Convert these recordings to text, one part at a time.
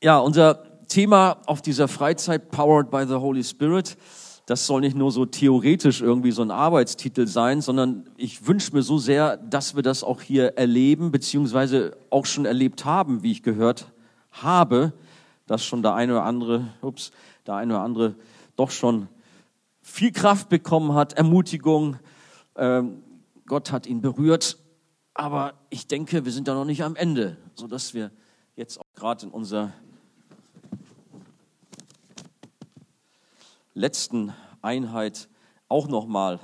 Ja, unser Thema auf dieser Freizeit Powered by the Holy Spirit, das soll nicht nur so theoretisch irgendwie so ein Arbeitstitel sein, sondern ich wünsche mir so sehr, dass wir das auch hier erleben, beziehungsweise auch schon erlebt haben, wie ich gehört habe, dass schon der eine oder andere, ups, der eine oder andere doch schon viel Kraft bekommen hat, Ermutigung. Ähm, Gott hat ihn berührt. Aber ich denke, wir sind da noch nicht am Ende, sodass wir jetzt auch gerade in unserer letzten Einheit auch nochmal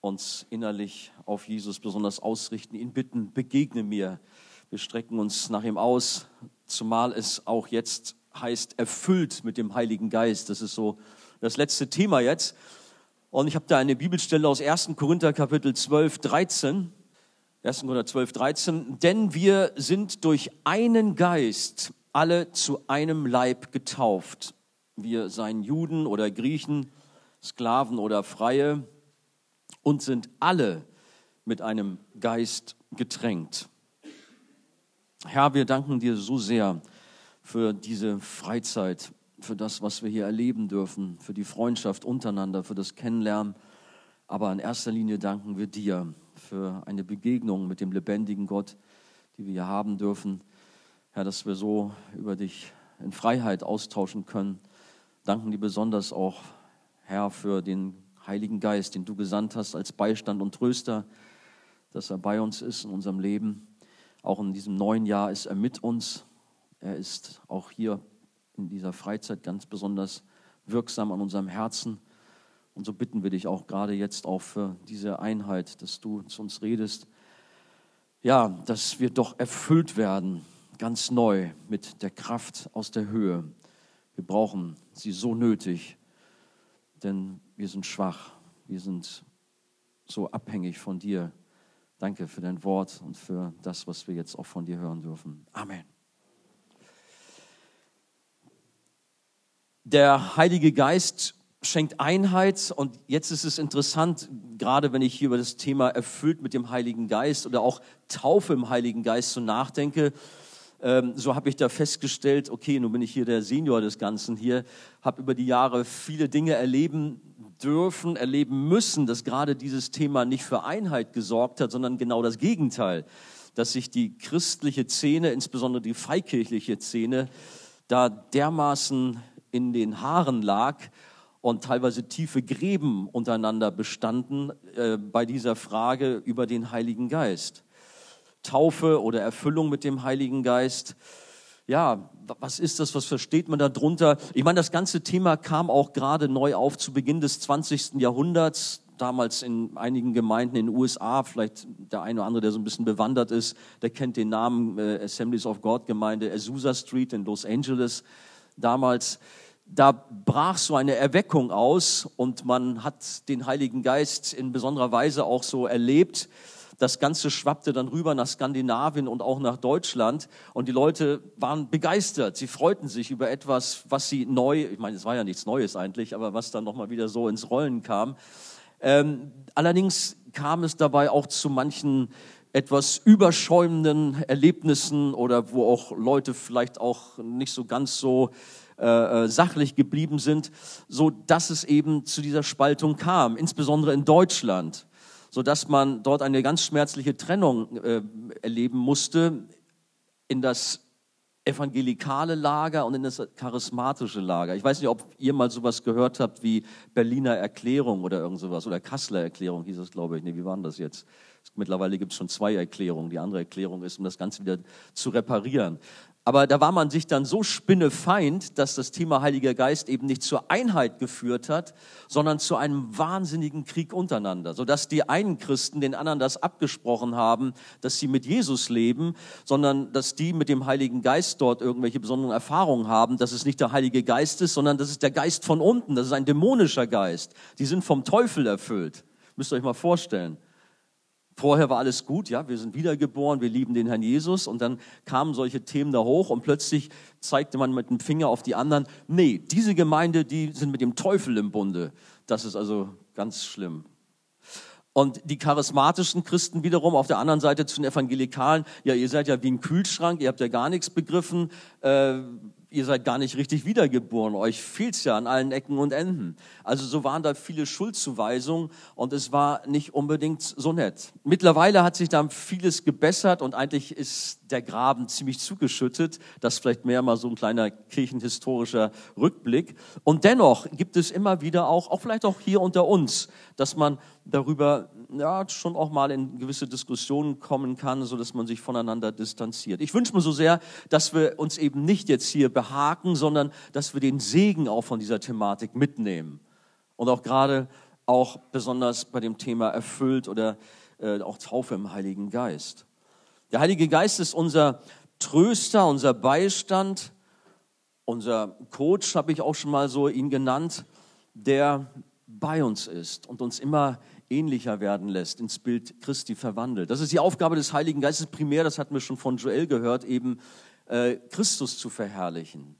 uns innerlich auf Jesus besonders ausrichten, ihn bitten, begegne mir. Wir strecken uns nach ihm aus, zumal es auch jetzt heißt, erfüllt mit dem Heiligen Geist. Das ist so das letzte Thema jetzt. Und ich habe da eine Bibelstelle aus 1. Korinther Kapitel 12, 13. 1. Korinther 12, 13. Denn wir sind durch einen Geist alle zu einem Leib getauft wir seien Juden oder Griechen, Sklaven oder Freie und sind alle mit einem Geist getränkt. Herr, wir danken dir so sehr für diese Freizeit, für das, was wir hier erleben dürfen, für die Freundschaft untereinander, für das Kennenlernen. Aber in erster Linie danken wir dir für eine Begegnung mit dem lebendigen Gott, die wir hier haben dürfen. Herr, dass wir so über dich in Freiheit austauschen können danken dir besonders auch, Herr, für den Heiligen Geist, den du gesandt hast als Beistand und Tröster, dass er bei uns ist in unserem Leben. Auch in diesem neuen Jahr ist er mit uns. Er ist auch hier in dieser Freizeit ganz besonders wirksam an unserem Herzen. Und so bitten wir dich auch gerade jetzt auch für diese Einheit, dass du zu uns redest. Ja, dass wir doch erfüllt werden, ganz neu mit der Kraft aus der Höhe. Wir brauchen sie so nötig, denn wir sind schwach, wir sind so abhängig von dir. Danke für dein Wort und für das, was wir jetzt auch von dir hören dürfen. Amen. Der Heilige Geist schenkt Einheit und jetzt ist es interessant, gerade wenn ich hier über das Thema erfüllt mit dem Heiligen Geist oder auch Taufe im Heiligen Geist so nachdenke, ähm, so habe ich da festgestellt, okay, nun bin ich hier der Senior des Ganzen hier, habe über die Jahre viele Dinge erleben dürfen, erleben müssen, dass gerade dieses Thema nicht für Einheit gesorgt hat, sondern genau das Gegenteil, dass sich die christliche Szene, insbesondere die freikirchliche Szene, da dermaßen in den Haaren lag und teilweise tiefe Gräben untereinander bestanden äh, bei dieser Frage über den Heiligen Geist. Taufe oder Erfüllung mit dem Heiligen Geist. Ja, was ist das? Was versteht man darunter? Ich meine, das ganze Thema kam auch gerade neu auf zu Beginn des 20. Jahrhunderts. Damals in einigen Gemeinden in den USA, vielleicht der eine oder andere, der so ein bisschen bewandert ist, der kennt den Namen äh, Assemblies of God Gemeinde Azusa Street in Los Angeles damals da brach so eine Erweckung aus und man hat den Heiligen Geist in besonderer Weise auch so erlebt. Das Ganze schwappte dann rüber nach Skandinavien und auch nach Deutschland. Und die Leute waren begeistert. Sie freuten sich über etwas, was sie neu, ich meine, es war ja nichts Neues eigentlich, aber was dann nochmal wieder so ins Rollen kam. Ähm, allerdings kam es dabei auch zu manchen etwas überschäumenden Erlebnissen oder wo auch Leute vielleicht auch nicht so ganz so äh, äh sachlich geblieben sind, so dass es eben zu dieser Spaltung kam, insbesondere in Deutschland so dass man dort eine ganz schmerzliche Trennung äh, erleben musste in das evangelikale Lager und in das charismatische Lager. Ich weiß nicht, ob ihr mal sowas gehört habt wie Berliner Erklärung oder irgend sowas oder Kasseler Erklärung hieß es, glaube ich. Nee, wie waren das jetzt? Mittlerweile gibt es schon zwei Erklärungen. Die andere Erklärung ist, um das Ganze wieder zu reparieren. Aber da war man sich dann so spinnefeind, dass das Thema Heiliger Geist eben nicht zur Einheit geführt hat, sondern zu einem wahnsinnigen Krieg untereinander, sodass die einen Christen den anderen das abgesprochen haben, dass sie mit Jesus leben, sondern dass die mit dem Heiligen Geist dort irgendwelche besonderen Erfahrungen haben, dass es nicht der Heilige Geist ist, sondern das ist der Geist von unten, das ist ein dämonischer Geist. Die sind vom Teufel erfüllt. Müsst ihr euch mal vorstellen. Vorher war alles gut, ja, wir sind wiedergeboren, wir lieben den Herrn Jesus und dann kamen solche Themen da hoch und plötzlich zeigte man mit dem Finger auf die anderen, nee, diese Gemeinde, die sind mit dem Teufel im Bunde. Das ist also ganz schlimm. Und die charismatischen Christen wiederum auf der anderen Seite zu den Evangelikalen, ja, ihr seid ja wie ein Kühlschrank, ihr habt ja gar nichts begriffen. Äh, ihr seid gar nicht richtig wiedergeboren, euch fehlt's ja an allen Ecken und Enden. Also so waren da viele Schuldzuweisungen und es war nicht unbedingt so nett. Mittlerweile hat sich da vieles gebessert und eigentlich ist der Graben ziemlich zugeschüttet. Das vielleicht mehr mal so ein kleiner kirchenhistorischer Rückblick. Und dennoch gibt es immer wieder auch, auch vielleicht auch hier unter uns, dass man darüber ja, schon auch mal in gewisse Diskussionen kommen kann, so dass man sich voneinander distanziert. Ich wünsche mir so sehr, dass wir uns eben nicht jetzt hier behaken, sondern dass wir den Segen auch von dieser Thematik mitnehmen. Und auch gerade auch besonders bei dem Thema erfüllt oder äh, auch Taufe im Heiligen Geist. Der Heilige Geist ist unser Tröster, unser Beistand, unser Coach, habe ich auch schon mal so ihn genannt, der bei uns ist und uns immer ähnlicher werden lässt, ins Bild Christi verwandelt. Das ist die Aufgabe des Heiligen Geistes primär, das hatten wir schon von Joel gehört, eben äh, Christus zu verherrlichen.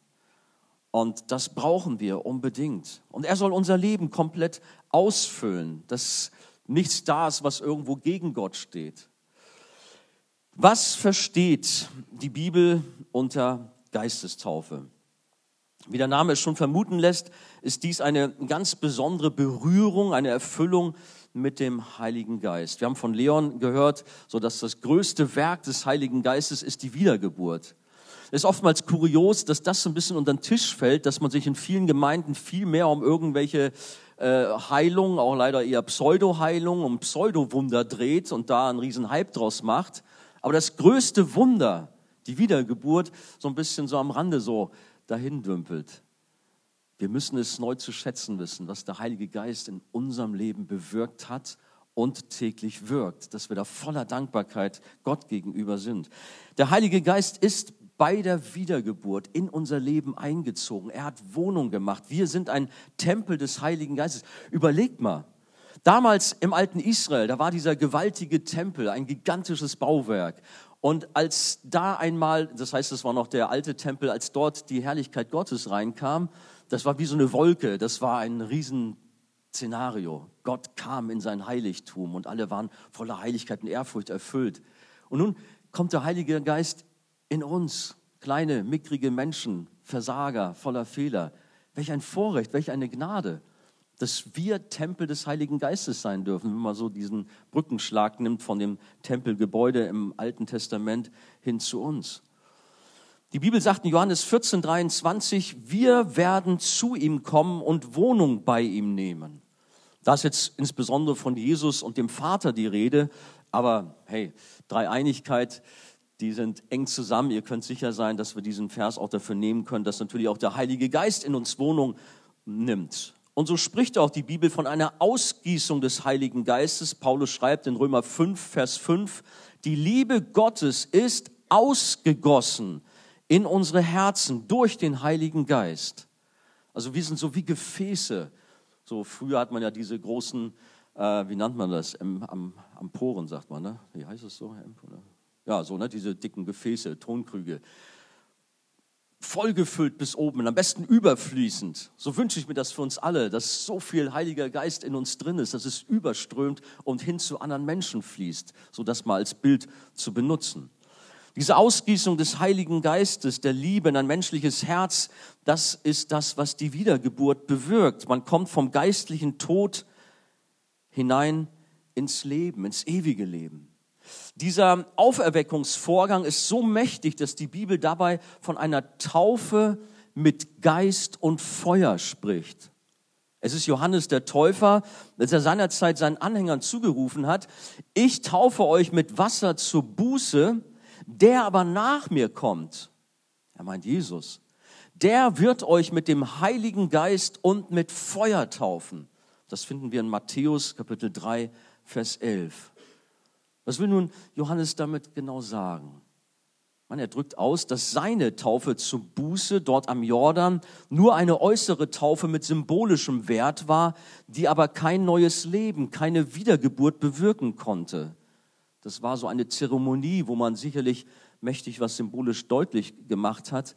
Und das brauchen wir unbedingt. Und er soll unser Leben komplett ausfüllen, dass nichts da ist, was irgendwo gegen Gott steht. Was versteht die Bibel unter Geistestaufe? Wie der Name es schon vermuten lässt, ist dies eine ganz besondere Berührung, eine Erfüllung mit dem Heiligen Geist. Wir haben von Leon gehört, so dass das größte Werk des Heiligen Geistes ist die Wiedergeburt. Es ist oftmals kurios, dass das so ein bisschen unter den Tisch fällt, dass man sich in vielen Gemeinden viel mehr um irgendwelche äh, Heilungen, auch leider eher Pseudo-Heilungen, um Pseudo-Wunder dreht und da einen riesen Hype draus macht. Aber das größte Wunder, die Wiedergeburt, so ein bisschen so am Rande so dahin dümpelt. Wir müssen es neu zu schätzen wissen, was der Heilige Geist in unserem Leben bewirkt hat und täglich wirkt, dass wir da voller Dankbarkeit Gott gegenüber sind. Der Heilige Geist ist bei der Wiedergeburt in unser Leben eingezogen. Er hat Wohnung gemacht. Wir sind ein Tempel des Heiligen Geistes. Überlegt mal, damals im alten Israel, da war dieser gewaltige Tempel, ein gigantisches Bauwerk. Und als da einmal, das heißt, es war noch der alte Tempel, als dort die Herrlichkeit Gottes reinkam, das war wie so eine Wolke, das war ein Riesenszenario. Gott kam in sein Heiligtum und alle waren voller Heiligkeit und Ehrfurcht erfüllt. Und nun kommt der Heilige Geist in uns, kleine, mickrige Menschen, Versager, voller Fehler. Welch ein Vorrecht, welch eine Gnade, dass wir Tempel des Heiligen Geistes sein dürfen, wenn man so diesen Brückenschlag nimmt von dem Tempelgebäude im Alten Testament hin zu uns. Die Bibel sagt in Johannes 14, 23, wir werden zu ihm kommen und Wohnung bei ihm nehmen. Da ist jetzt insbesondere von Jesus und dem Vater die Rede, aber hey, Dreieinigkeit, die sind eng zusammen. Ihr könnt sicher sein, dass wir diesen Vers auch dafür nehmen können, dass natürlich auch der Heilige Geist in uns Wohnung nimmt. Und so spricht auch die Bibel von einer Ausgießung des Heiligen Geistes. Paulus schreibt in Römer 5, Vers 5, die Liebe Gottes ist ausgegossen in unsere Herzen durch den Heiligen Geist. Also wir sind so wie Gefäße. So früher hat man ja diese großen, äh, wie nennt man das, am, am, am Poren sagt man, ne? Wie heißt es so? Ja, so, ne? Diese dicken Gefäße, Tonkrüge. Vollgefüllt bis oben, am besten überfließend. So wünsche ich mir das für uns alle, dass so viel Heiliger Geist in uns drin ist, dass es überströmt und hin zu anderen Menschen fließt, so das mal als Bild zu benutzen. Diese Ausgießung des Heiligen Geistes, der Liebe in ein menschliches Herz, das ist das, was die Wiedergeburt bewirkt. Man kommt vom geistlichen Tod hinein ins Leben, ins ewige Leben. Dieser Auferweckungsvorgang ist so mächtig, dass die Bibel dabei von einer Taufe mit Geist und Feuer spricht. Es ist Johannes der Täufer, als er seinerzeit seinen Anhängern zugerufen hat, ich taufe euch mit Wasser zur Buße, der aber nach mir kommt, er meint Jesus, der wird euch mit dem Heiligen Geist und mit Feuer taufen. Das finden wir in Matthäus Kapitel 3, Vers 11. Was will nun Johannes damit genau sagen? Man, er drückt aus, dass seine Taufe zur Buße dort am Jordan nur eine äußere Taufe mit symbolischem Wert war, die aber kein neues Leben, keine Wiedergeburt bewirken konnte. Das war so eine Zeremonie, wo man sicherlich mächtig was symbolisch deutlich gemacht hat.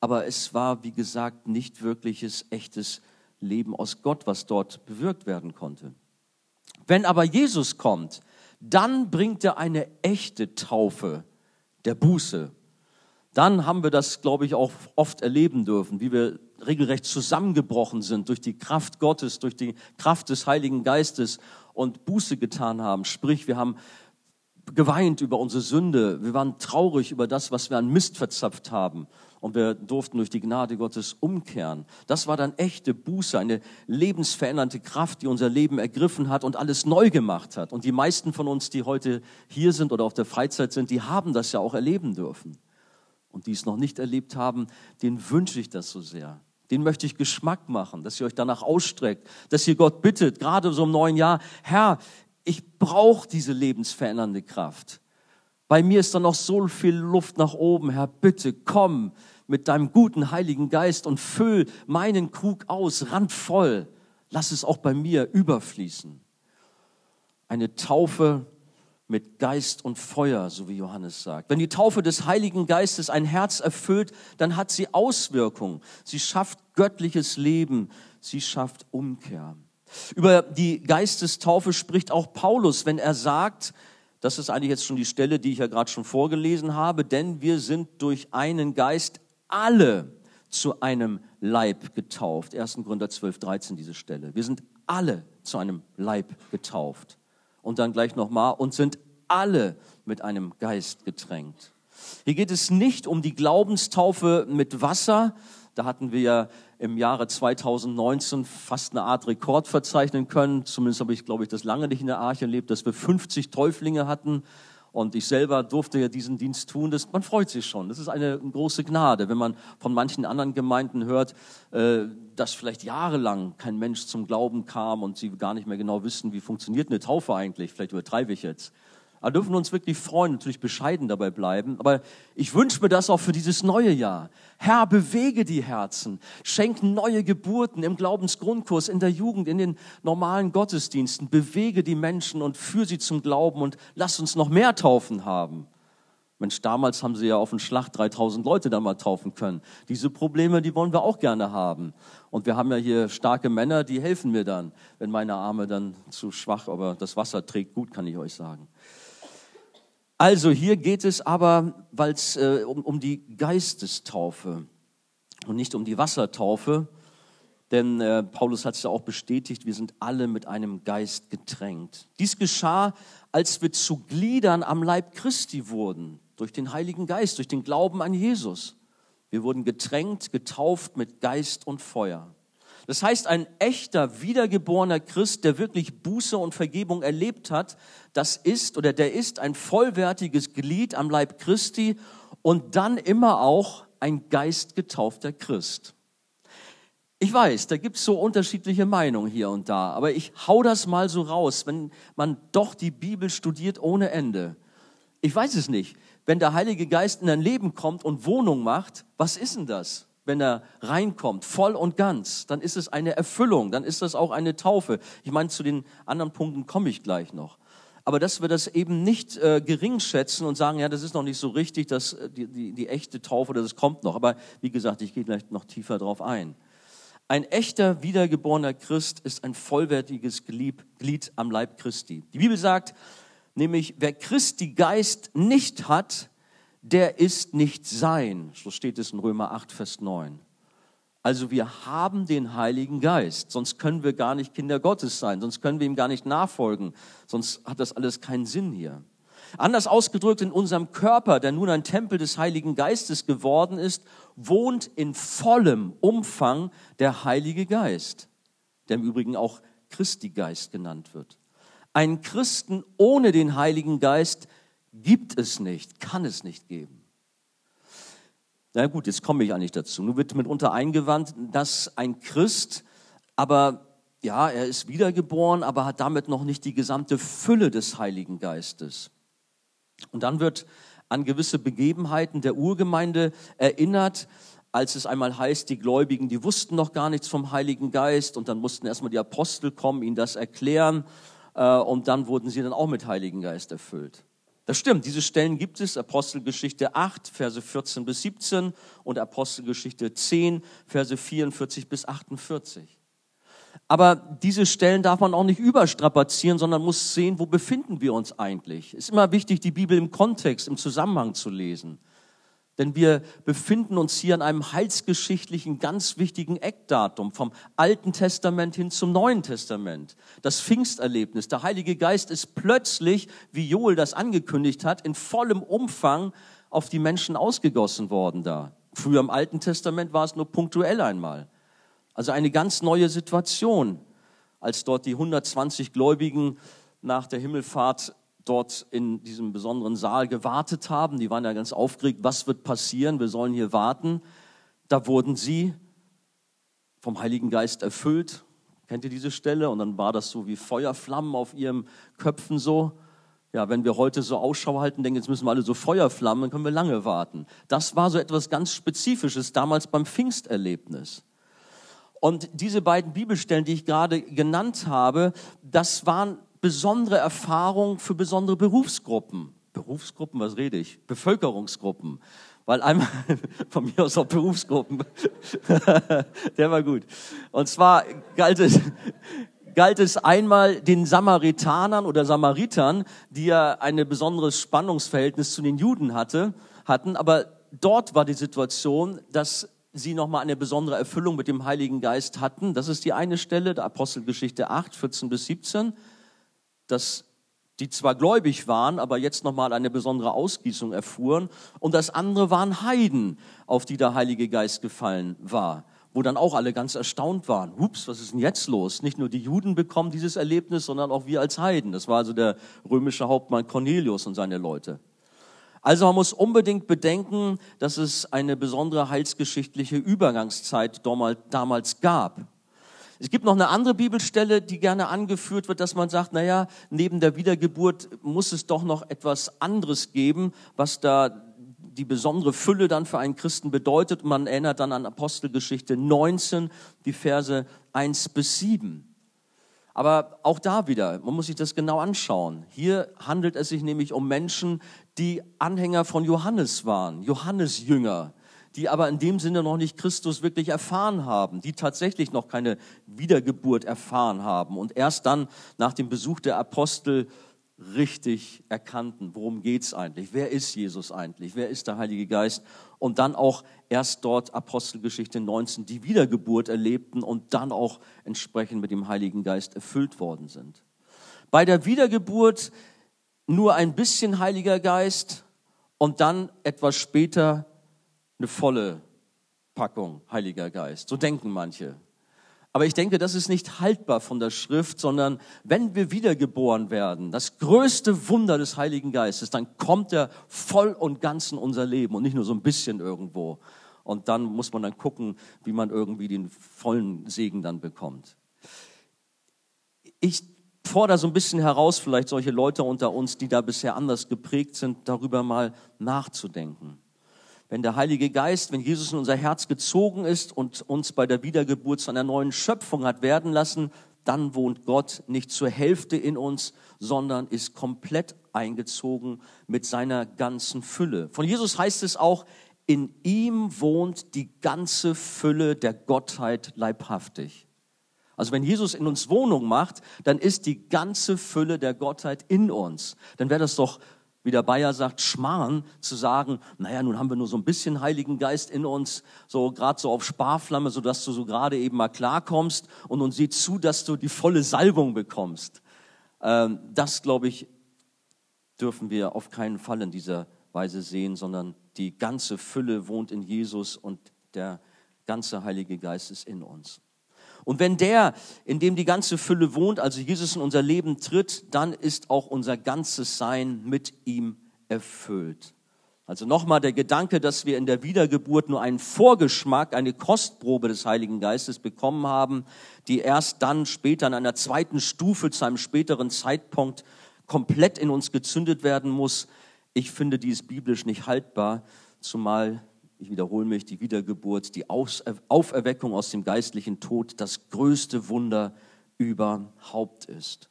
Aber es war, wie gesagt, nicht wirkliches, echtes Leben aus Gott, was dort bewirkt werden konnte. Wenn aber Jesus kommt, dann bringt er eine echte Taufe der Buße. dann haben wir das, glaube ich, auch oft erleben dürfen, wie wir regelrecht zusammengebrochen sind durch die Kraft Gottes, durch die Kraft des Heiligen Geistes und Buße getan haben. Sprich, wir haben geweint über unsere Sünde, wir waren traurig über das, was wir an Mist verzapft haben und wir durften durch die Gnade Gottes umkehren. Das war dann echte Buße, eine lebensverändernde Kraft, die unser Leben ergriffen hat und alles neu gemacht hat. Und die meisten von uns, die heute hier sind oder auf der Freizeit sind, die haben das ja auch erleben dürfen. Und die es noch nicht erlebt haben, denen wünsche ich das so sehr. Den möchte ich Geschmack machen, dass ihr euch danach ausstreckt, dass ihr Gott bittet, gerade so im neuen Jahr, Herr, ich brauche diese lebensverändernde Kraft. Bei mir ist da noch so viel Luft nach oben. Herr, bitte komm mit deinem guten Heiligen Geist und füll meinen Krug aus, randvoll. Lass es auch bei mir überfließen. Eine Taufe mit Geist und Feuer, so wie Johannes sagt. Wenn die Taufe des Heiligen Geistes ein Herz erfüllt, dann hat sie Auswirkungen. Sie schafft göttliches Leben. Sie schafft Umkehr. Über die Geistestaufe spricht auch Paulus, wenn er sagt, das ist eigentlich jetzt schon die Stelle, die ich ja gerade schon vorgelesen habe, denn wir sind durch einen Geist alle zu einem Leib getauft. 1. Gründer 12, 13 diese Stelle. Wir sind alle zu einem Leib getauft. Und dann gleich nochmal, und sind alle mit einem Geist getränkt. Hier geht es nicht um die Glaubenstaufe mit Wasser. Da hatten wir ja im Jahre 2019 fast eine Art Rekord verzeichnen können. Zumindest habe ich, glaube ich, das lange nicht in der Arche erlebt, dass wir 50 Täuflinge hatten. Und ich selber durfte ja diesen Dienst tun. Das, man freut sich schon. Das ist eine große Gnade, wenn man von manchen anderen Gemeinden hört, äh, dass vielleicht jahrelang kein Mensch zum Glauben kam und sie gar nicht mehr genau wissen, wie funktioniert eine Taufe eigentlich. Vielleicht übertreibe ich jetzt. Aber dürfen uns wirklich freuen, natürlich bescheiden dabei bleiben. Aber ich wünsche mir das auch für dieses neue Jahr. Herr, bewege die Herzen, schenk neue Geburten im Glaubensgrundkurs, in der Jugend, in den normalen Gottesdiensten. Bewege die Menschen und führe sie zum Glauben und lass uns noch mehr Taufen haben. Mensch, damals haben sie ja auf den Schlag 3000 Leute da mal taufen können. Diese Probleme, die wollen wir auch gerne haben. Und wir haben ja hier starke Männer, die helfen mir dann, wenn meine Arme dann zu schwach, aber das Wasser trägt gut, kann ich euch sagen. Also hier geht es aber weil es äh, um, um die Geistestaufe und nicht um die Wassertaufe. Denn äh, Paulus hat es ja auch bestätigt, wir sind alle mit einem Geist getränkt. Dies geschah, als wir zu Gliedern am Leib Christi wurden, durch den Heiligen Geist, durch den Glauben an Jesus. Wir wurden getränkt, getauft mit Geist und Feuer. Das heißt, ein echter, wiedergeborener Christ, der wirklich Buße und Vergebung erlebt hat, das ist oder der ist ein vollwertiges Glied am Leib Christi und dann immer auch ein geistgetaufter Christ. Ich weiß, da gibt es so unterschiedliche Meinungen hier und da, aber ich hau das mal so raus, wenn man doch die Bibel studiert ohne Ende. Ich weiß es nicht. Wenn der Heilige Geist in dein Leben kommt und Wohnung macht, was ist denn das? Wenn er reinkommt, voll und ganz, dann ist es eine Erfüllung, dann ist das auch eine Taufe. Ich meine, zu den anderen Punkten komme ich gleich noch. Aber dass wir das eben nicht äh, gering schätzen und sagen, ja, das ist noch nicht so richtig, dass äh, die, die, die echte Taufe, das kommt noch. Aber wie gesagt, ich gehe gleich noch tiefer drauf ein. Ein echter wiedergeborener Christ ist ein vollwertiges Glied, Glied am Leib Christi. Die Bibel sagt nämlich, wer Christi Geist nicht hat, der ist nicht sein. So steht es in Römer 8, Vers 9. Also wir haben den Heiligen Geist, sonst können wir gar nicht Kinder Gottes sein, sonst können wir ihm gar nicht nachfolgen, sonst hat das alles keinen Sinn hier. Anders ausgedrückt, in unserem Körper, der nun ein Tempel des Heiligen Geistes geworden ist, wohnt in vollem Umfang der Heilige Geist, der im Übrigen auch Christi Geist genannt wird. Ein Christen ohne den Heiligen Geist Gibt es nicht, kann es nicht geben. Na gut, jetzt komme ich eigentlich dazu. Nun wird mitunter eingewandt, dass ein Christ, aber ja, er ist wiedergeboren, aber hat damit noch nicht die gesamte Fülle des Heiligen Geistes. Und dann wird an gewisse Begebenheiten der Urgemeinde erinnert, als es einmal heißt, die Gläubigen, die wussten noch gar nichts vom Heiligen Geist und dann mussten erstmal die Apostel kommen, ihnen das erklären äh, und dann wurden sie dann auch mit Heiligen Geist erfüllt. Das stimmt, diese Stellen gibt es, Apostelgeschichte 8, Verse 14 bis 17 und Apostelgeschichte 10, Verse 44 bis 48. Aber diese Stellen darf man auch nicht überstrapazieren, sondern muss sehen, wo befinden wir uns eigentlich. Es ist immer wichtig, die Bibel im Kontext, im Zusammenhang zu lesen. Denn wir befinden uns hier an einem heilsgeschichtlichen, ganz wichtigen Eckdatum vom Alten Testament hin zum Neuen Testament. Das Pfingsterlebnis. Der Heilige Geist ist plötzlich, wie Joel das angekündigt hat, in vollem Umfang auf die Menschen ausgegossen worden da. Früher im Alten Testament war es nur punktuell einmal. Also eine ganz neue Situation, als dort die 120 Gläubigen nach der Himmelfahrt dort in diesem besonderen Saal gewartet haben. Die waren ja ganz aufgeregt, was wird passieren, wir sollen hier warten. Da wurden sie vom Heiligen Geist erfüllt. Kennt ihr diese Stelle? Und dann war das so wie Feuerflammen auf ihren Köpfen so. Ja, wenn wir heute so Ausschau halten, denken, jetzt müssen wir alle so Feuerflammen, dann können wir lange warten. Das war so etwas ganz Spezifisches damals beim Pfingsterlebnis. Und diese beiden Bibelstellen, die ich gerade genannt habe, das waren besondere Erfahrung für besondere Berufsgruppen. Berufsgruppen, was rede ich? Bevölkerungsgruppen. Weil einmal, von mir aus auch Berufsgruppen, der war gut. Und zwar galt es, galt es einmal den Samaritanern oder Samaritern, die ja ein besonderes Spannungsverhältnis zu den Juden hatte, hatten, aber dort war die Situation, dass sie nochmal eine besondere Erfüllung mit dem Heiligen Geist hatten. Das ist die eine Stelle, der Apostelgeschichte 8, 14 bis 17 dass die zwar gläubig waren, aber jetzt nochmal eine besondere Ausgießung erfuhren. Und das andere waren Heiden, auf die der Heilige Geist gefallen war, wo dann auch alle ganz erstaunt waren. Ups, was ist denn jetzt los? Nicht nur die Juden bekommen dieses Erlebnis, sondern auch wir als Heiden. Das war also der römische Hauptmann Cornelius und seine Leute. Also man muss unbedingt bedenken, dass es eine besondere heilsgeschichtliche Übergangszeit damals gab. Es gibt noch eine andere Bibelstelle, die gerne angeführt wird, dass man sagt, naja, neben der Wiedergeburt muss es doch noch etwas anderes geben, was da die besondere Fülle dann für einen Christen bedeutet. Man erinnert dann an Apostelgeschichte 19, die Verse 1 bis 7. Aber auch da wieder, man muss sich das genau anschauen. Hier handelt es sich nämlich um Menschen, die Anhänger von Johannes waren, Johannes Jünger die aber in dem Sinne noch nicht Christus wirklich erfahren haben, die tatsächlich noch keine Wiedergeburt erfahren haben und erst dann nach dem Besuch der Apostel richtig erkannten, worum geht's eigentlich, wer ist Jesus eigentlich, wer ist der Heilige Geist? Und dann auch erst dort Apostelgeschichte 19 die Wiedergeburt erlebten und dann auch entsprechend mit dem Heiligen Geist erfüllt worden sind. Bei der Wiedergeburt nur ein bisschen Heiliger Geist und dann etwas später eine volle Packung Heiliger Geist. So denken manche. Aber ich denke, das ist nicht haltbar von der Schrift, sondern wenn wir wiedergeboren werden, das größte Wunder des Heiligen Geistes, dann kommt er voll und ganz in unser Leben und nicht nur so ein bisschen irgendwo. Und dann muss man dann gucken, wie man irgendwie den vollen Segen dann bekommt. Ich fordere so ein bisschen heraus, vielleicht solche Leute unter uns, die da bisher anders geprägt sind, darüber mal nachzudenken wenn der Heilige Geist, wenn Jesus in unser Herz gezogen ist und uns bei der Wiedergeburt zu einer neuen Schöpfung hat werden lassen, dann wohnt Gott nicht zur Hälfte in uns, sondern ist komplett eingezogen mit seiner ganzen Fülle. Von Jesus heißt es auch, in ihm wohnt die ganze Fülle der Gottheit leibhaftig. Also wenn Jesus in uns Wohnung macht, dann ist die ganze Fülle der Gottheit in uns. Dann wäre das doch wie der Bayer sagt, Schmarrn zu sagen, naja, nun haben wir nur so ein bisschen Heiligen Geist in uns, so gerade so auf Sparflamme, so dass du so gerade eben mal klarkommst und nun sieh zu, dass du die volle Salbung bekommst. Ähm, das, glaube ich, dürfen wir auf keinen Fall in dieser Weise sehen, sondern die ganze Fülle wohnt in Jesus und der ganze Heilige Geist ist in uns. Und wenn der, in dem die ganze Fülle wohnt, also Jesus in unser Leben tritt, dann ist auch unser ganzes Sein mit ihm erfüllt. Also nochmal der Gedanke, dass wir in der Wiedergeburt nur einen Vorgeschmack, eine Kostprobe des Heiligen Geistes bekommen haben, die erst dann später in einer zweiten Stufe zu einem späteren Zeitpunkt komplett in uns gezündet werden muss. Ich finde dies biblisch nicht haltbar, zumal ich wiederhole mich, die Wiedergeburt, die Auferweckung aus dem geistlichen Tod das größte Wunder überhaupt ist.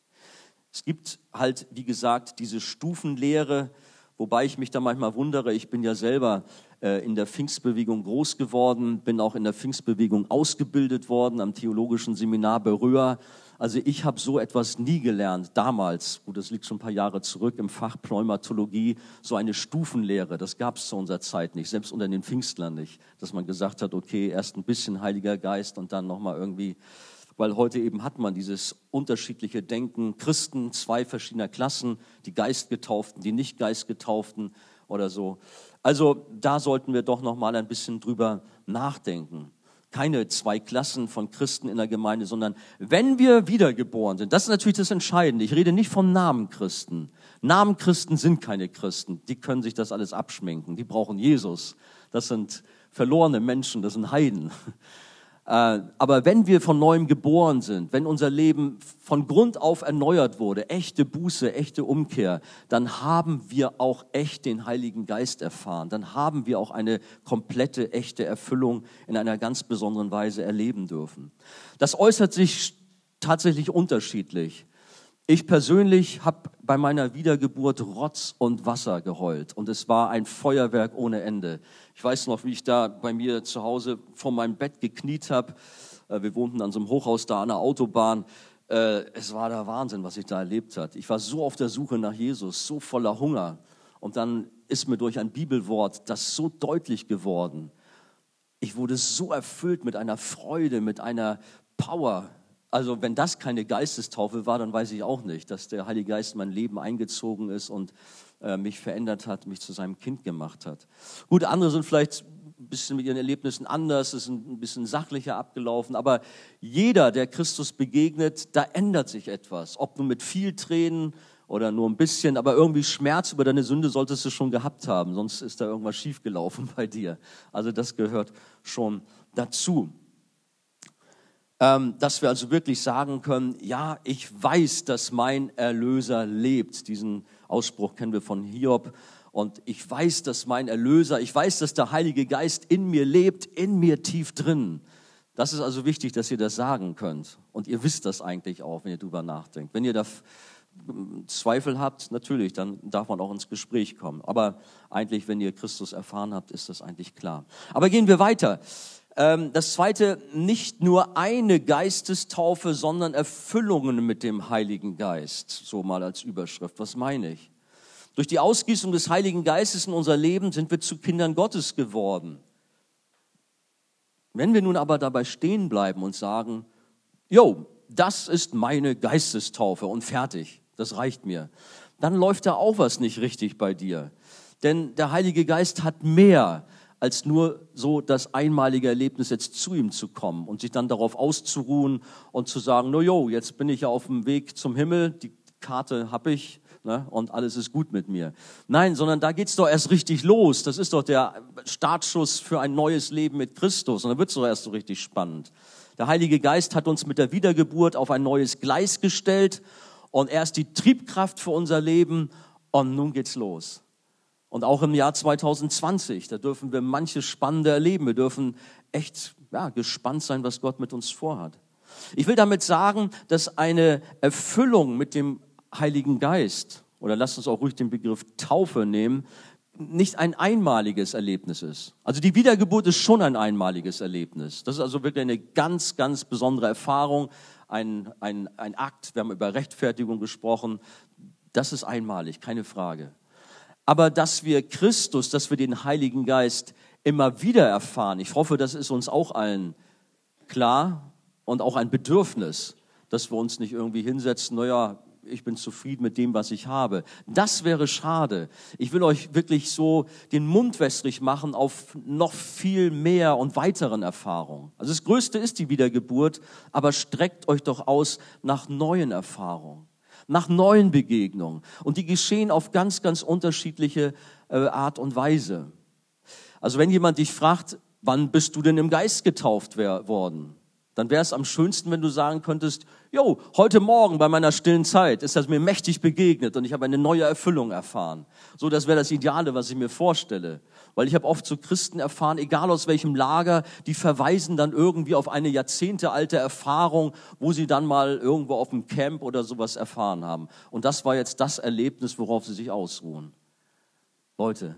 Es gibt halt, wie gesagt, diese Stufenlehre, Wobei ich mich da manchmal wundere, ich bin ja selber äh, in der Pfingstbewegung groß geworden, bin auch in der Pfingstbewegung ausgebildet worden am theologischen Seminar Berühr. Also ich habe so etwas nie gelernt, damals, gut, das liegt schon ein paar Jahre zurück, im Fach Pneumatologie, so eine Stufenlehre, das gab es zu unserer Zeit nicht, selbst unter den Pfingstlern nicht, dass man gesagt hat, okay, erst ein bisschen Heiliger Geist und dann nochmal irgendwie weil heute eben hat man dieses unterschiedliche Denken, Christen, zwei verschiedener Klassen, die Geistgetauften, die nicht Geistgetauften oder so. Also da sollten wir doch noch mal ein bisschen drüber nachdenken. Keine zwei Klassen von Christen in der Gemeinde, sondern wenn wir wiedergeboren sind, das ist natürlich das Entscheidende. Ich rede nicht von Namenchristen. Namenchristen sind keine Christen. Die können sich das alles abschminken. Die brauchen Jesus. Das sind verlorene Menschen, das sind Heiden. Äh, aber wenn wir von neuem geboren sind, wenn unser Leben von Grund auf erneuert wurde, echte Buße, echte Umkehr, dann haben wir auch echt den Heiligen Geist erfahren. Dann haben wir auch eine komplette, echte Erfüllung in einer ganz besonderen Weise erleben dürfen. Das äußert sich tatsächlich unterschiedlich. Ich persönlich habe bei meiner Wiedergeburt Rotz und Wasser geheult und es war ein Feuerwerk ohne Ende. Ich weiß noch, wie ich da bei mir zu Hause vor meinem Bett gekniet habe. Äh, wir wohnten an so einem Hochhaus da an der Autobahn. Äh, es war der Wahnsinn, was ich da erlebt habe. Ich war so auf der Suche nach Jesus, so voller Hunger. Und dann ist mir durch ein Bibelwort das so deutlich geworden. Ich wurde so erfüllt mit einer Freude, mit einer Power, also wenn das keine Geistestaufe war, dann weiß ich auch nicht, dass der Heilige Geist in mein Leben eingezogen ist und äh, mich verändert hat, mich zu seinem Kind gemacht hat. Gut, andere sind vielleicht ein bisschen mit ihren Erlebnissen anders, es ist ein bisschen sachlicher abgelaufen, aber jeder, der Christus begegnet, da ändert sich etwas. Ob nur mit viel Tränen oder nur ein bisschen, aber irgendwie Schmerz über deine Sünde solltest du schon gehabt haben, sonst ist da irgendwas schiefgelaufen bei dir. Also das gehört schon dazu dass wir also wirklich sagen können, ja, ich weiß, dass mein Erlöser lebt. Diesen Ausspruch kennen wir von Hiob. Und ich weiß, dass mein Erlöser, ich weiß, dass der Heilige Geist in mir lebt, in mir tief drin. Das ist also wichtig, dass ihr das sagen könnt. Und ihr wisst das eigentlich auch, wenn ihr darüber nachdenkt. Wenn ihr da Zweifel habt, natürlich, dann darf man auch ins Gespräch kommen. Aber eigentlich, wenn ihr Christus erfahren habt, ist das eigentlich klar. Aber gehen wir weiter. Ähm, das zweite, nicht nur eine Geistestaufe, sondern Erfüllungen mit dem Heiligen Geist. So mal als Überschrift. Was meine ich? Durch die Ausgießung des Heiligen Geistes in unser Leben sind wir zu Kindern Gottes geworden. Wenn wir nun aber dabei stehen bleiben und sagen, jo, das ist meine Geistestaufe und fertig, das reicht mir, dann läuft da auch was nicht richtig bei dir. Denn der Heilige Geist hat mehr als nur so das einmalige Erlebnis, jetzt zu ihm zu kommen und sich dann darauf auszuruhen und zu sagen, no jo, jetzt bin ich ja auf dem Weg zum Himmel, die Karte habe ich ne, und alles ist gut mit mir. Nein, sondern da geht's doch erst richtig los. Das ist doch der Startschuss für ein neues Leben mit Christus und da wird's doch erst so richtig spannend. Der Heilige Geist hat uns mit der Wiedergeburt auf ein neues Gleis gestellt und er ist die Triebkraft für unser Leben und nun geht's los. Und auch im Jahr 2020, da dürfen wir manches Spannende erleben. Wir dürfen echt ja, gespannt sein, was Gott mit uns vorhat. Ich will damit sagen, dass eine Erfüllung mit dem Heiligen Geist, oder lasst uns auch ruhig den Begriff Taufe nehmen, nicht ein einmaliges Erlebnis ist. Also die Wiedergeburt ist schon ein einmaliges Erlebnis. Das ist also wirklich eine ganz, ganz besondere Erfahrung, ein, ein, ein Akt. Wir haben über Rechtfertigung gesprochen. Das ist einmalig, keine Frage aber dass wir Christus, dass wir den Heiligen Geist immer wieder erfahren. Ich hoffe, das ist uns auch allen klar und auch ein Bedürfnis, dass wir uns nicht irgendwie hinsetzen, naja, ich bin zufrieden mit dem, was ich habe. Das wäre schade. Ich will euch wirklich so den Mund wässrig machen auf noch viel mehr und weiteren Erfahrungen. Also das Größte ist die Wiedergeburt, aber streckt euch doch aus nach neuen Erfahrungen nach neuen Begegnungen. Und die geschehen auf ganz, ganz unterschiedliche äh, Art und Weise. Also wenn jemand dich fragt, wann bist du denn im Geist getauft worden? Dann wäre es am schönsten, wenn du sagen könntest, jo, heute Morgen bei meiner stillen Zeit ist das mir mächtig begegnet und ich habe eine neue Erfüllung erfahren. So, das wäre das Ideale, was ich mir vorstelle. Weil ich habe oft so Christen erfahren, egal aus welchem Lager, die verweisen dann irgendwie auf eine jahrzehntealte Erfahrung, wo sie dann mal irgendwo auf dem Camp oder sowas erfahren haben. Und das war jetzt das Erlebnis, worauf sie sich ausruhen. Leute,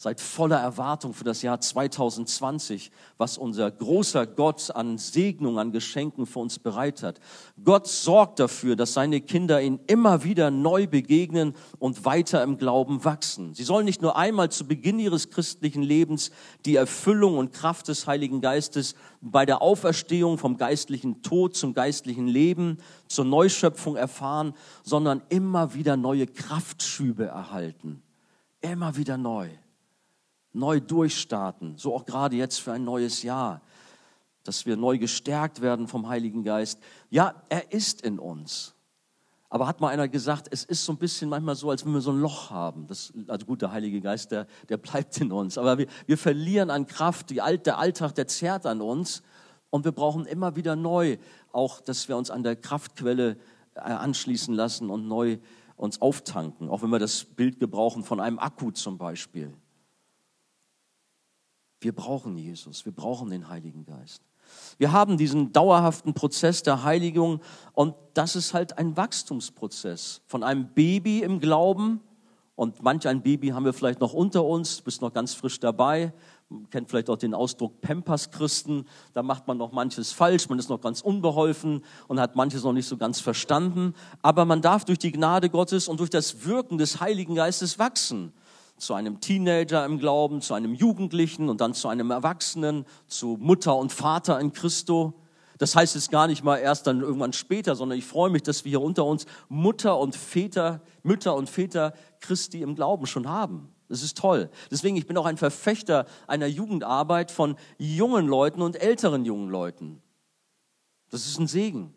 Seid voller Erwartung für das Jahr 2020, was unser großer Gott an Segnung, an Geschenken für uns bereit hat. Gott sorgt dafür, dass seine Kinder ihn immer wieder neu begegnen und weiter im Glauben wachsen. Sie sollen nicht nur einmal zu Beginn ihres christlichen Lebens die Erfüllung und Kraft des Heiligen Geistes bei der Auferstehung vom geistlichen Tod zum geistlichen Leben, zur Neuschöpfung erfahren, sondern immer wieder neue Kraftschübe erhalten. Immer wieder neu neu durchstarten, so auch gerade jetzt für ein neues Jahr, dass wir neu gestärkt werden vom Heiligen Geist. Ja, er ist in uns. Aber hat mal einer gesagt, es ist so ein bisschen manchmal so, als wenn wir so ein Loch haben. Das, also gut, der Heilige Geist, der, der bleibt in uns. Aber wir, wir verlieren an Kraft. Die, der Alltag, der zerrt an uns. Und wir brauchen immer wieder neu, auch, dass wir uns an der Kraftquelle äh, anschließen lassen und neu uns auftanken. Auch wenn wir das Bild gebrauchen von einem Akku zum Beispiel. Wir brauchen Jesus, wir brauchen den Heiligen Geist. Wir haben diesen dauerhaften Prozess der Heiligung und das ist halt ein Wachstumsprozess von einem Baby im Glauben und manch ein Baby haben wir vielleicht noch unter uns, bist noch ganz frisch dabei, man kennt vielleicht auch den Ausdruck Pampers-Christen, da macht man noch manches falsch, man ist noch ganz unbeholfen und hat manches noch nicht so ganz verstanden, aber man darf durch die Gnade Gottes und durch das Wirken des Heiligen Geistes wachsen zu einem Teenager im Glauben, zu einem Jugendlichen und dann zu einem Erwachsenen, zu Mutter und Vater in Christo. Das heißt es gar nicht mal erst dann irgendwann später, sondern ich freue mich, dass wir hier unter uns Mutter und Väter, Mütter und Väter Christi im Glauben schon haben. Das ist toll. Deswegen, ich bin auch ein Verfechter einer Jugendarbeit von jungen Leuten und älteren jungen Leuten. Das ist ein Segen.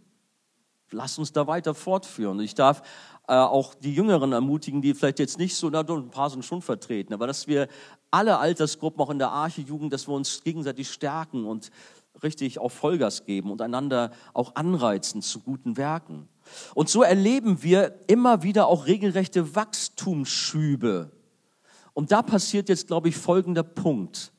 Lass uns da weiter fortführen. Ich darf äh, auch die Jüngeren ermutigen, die vielleicht jetzt nicht so, na, ein paar sind schon vertreten, aber dass wir alle Altersgruppen, auch in der Arche-Jugend, dass wir uns gegenseitig stärken und richtig auch Vollgas geben und einander auch anreizen zu guten Werken. Und so erleben wir immer wieder auch regelrechte Wachstumsschübe. Und da passiert jetzt, glaube ich, folgender Punkt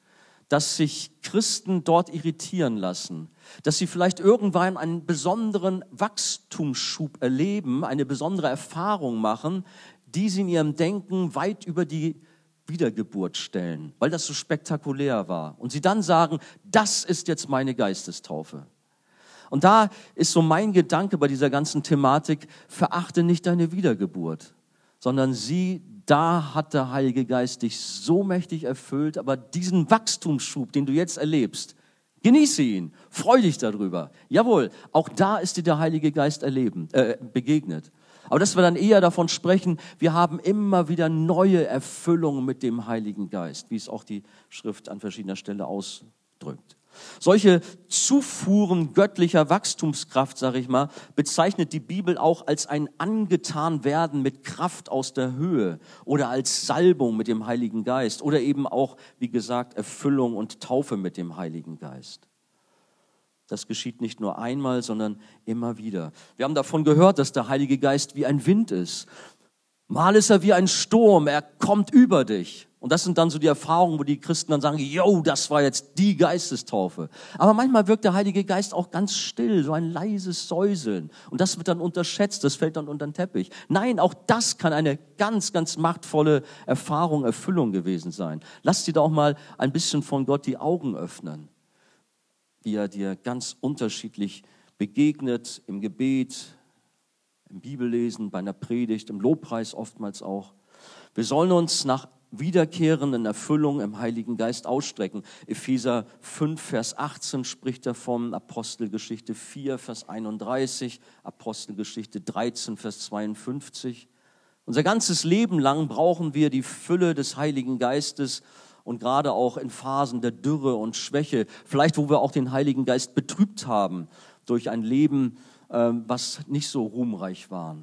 dass sich Christen dort irritieren lassen, dass sie vielleicht irgendwann einen besonderen Wachstumsschub erleben, eine besondere Erfahrung machen, die sie in ihrem Denken weit über die Wiedergeburt stellen, weil das so spektakulär war. Und sie dann sagen, das ist jetzt meine Geistestaufe. Und da ist so mein Gedanke bei dieser ganzen Thematik, verachte nicht deine Wiedergeburt, sondern sieh da hat der Heilige Geist dich so mächtig erfüllt, aber diesen Wachstumsschub, den du jetzt erlebst, genieße ihn, freu dich darüber. Jawohl, auch da ist dir der Heilige Geist erleben, äh, begegnet. Aber dass wir dann eher davon sprechen, wir haben immer wieder neue Erfüllungen mit dem Heiligen Geist, wie es auch die Schrift an verschiedener Stelle ausdrückt. Solche Zufuhren göttlicher Wachstumskraft, sage ich mal, bezeichnet die Bibel auch als ein angetan werden mit Kraft aus der Höhe oder als Salbung mit dem Heiligen Geist oder eben auch, wie gesagt, Erfüllung und Taufe mit dem Heiligen Geist. Das geschieht nicht nur einmal, sondern immer wieder. Wir haben davon gehört, dass der Heilige Geist wie ein Wind ist. Mal ist er wie ein Sturm, er kommt über dich. Und das sind dann so die Erfahrungen, wo die Christen dann sagen, yo, das war jetzt die Geistestaufe. Aber manchmal wirkt der Heilige Geist auch ganz still, so ein leises Säuseln. Und das wird dann unterschätzt, das fällt dann unter den Teppich. Nein, auch das kann eine ganz, ganz machtvolle Erfahrung, Erfüllung gewesen sein. Lass dir da auch mal ein bisschen von Gott die Augen öffnen, wie er dir ganz unterschiedlich begegnet, im Gebet, im Bibellesen, bei einer Predigt, im Lobpreis oftmals auch. Wir sollen uns nach wiederkehrenden Erfüllung im Heiligen Geist ausstrecken. Epheser 5, Vers 18 spricht davon, Apostelgeschichte 4, Vers 31, Apostelgeschichte 13, Vers 52. Unser ganzes Leben lang brauchen wir die Fülle des Heiligen Geistes und gerade auch in Phasen der Dürre und Schwäche, vielleicht wo wir auch den Heiligen Geist betrübt haben durch ein Leben, ähm, was nicht so ruhmreich war.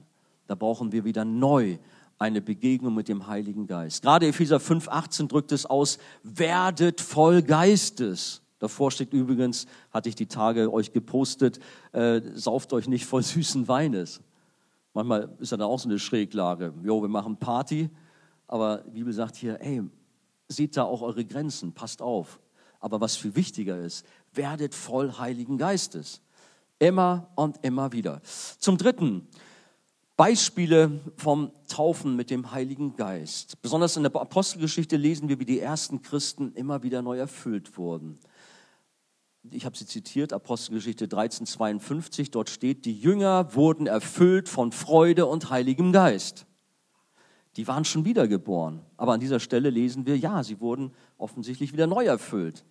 Da brauchen wir wieder neu eine Begegnung mit dem Heiligen Geist. Gerade Epheser 5,18 drückt es aus, werdet voll Geistes. Davor steht übrigens, hatte ich die Tage euch gepostet, äh, sauft euch nicht voll süßen Weines. Manchmal ist da auch so eine Schräglage. Jo, wir machen Party, aber die Bibel sagt hier, ey, seht da auch eure Grenzen, passt auf. Aber was viel wichtiger ist, werdet voll Heiligen Geistes. Immer und immer wieder. Zum Dritten, Beispiele vom Taufen mit dem Heiligen Geist. Besonders in der Apostelgeschichte lesen wir, wie die ersten Christen immer wieder neu erfüllt wurden. Ich habe sie zitiert, Apostelgeschichte 1352, dort steht, die Jünger wurden erfüllt von Freude und Heiligem Geist. Die waren schon wiedergeboren. Aber an dieser Stelle lesen wir, ja, sie wurden offensichtlich wieder neu erfüllt.